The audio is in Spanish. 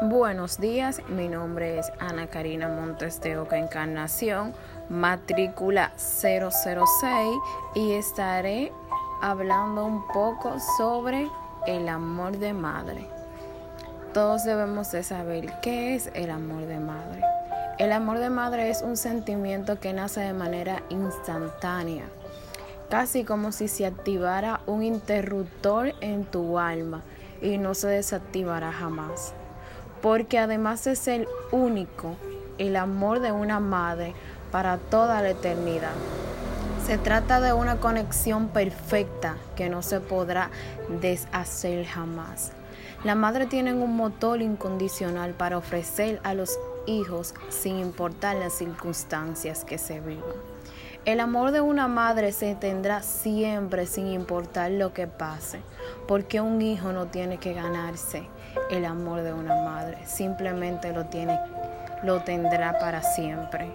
buenos días, mi nombre es Ana Karina Montes de Oca Encarnación, matrícula 006 y estaré hablando un poco sobre el amor de madre. Todos debemos de saber qué es el amor de madre. El amor de madre es un sentimiento que nace de manera instantánea, casi como si se activara un interruptor en tu alma y no se desactivará jamás porque además de ser único, el amor de una madre para toda la eternidad. Se trata de una conexión perfecta que no se podrá deshacer jamás. La madre tiene un motor incondicional para ofrecer a los hijos sin importar las circunstancias que se vivan. El amor de una madre se tendrá siempre sin importar lo que pase, porque un hijo no tiene que ganarse el amor de una madre, simplemente lo tiene lo tendrá para siempre.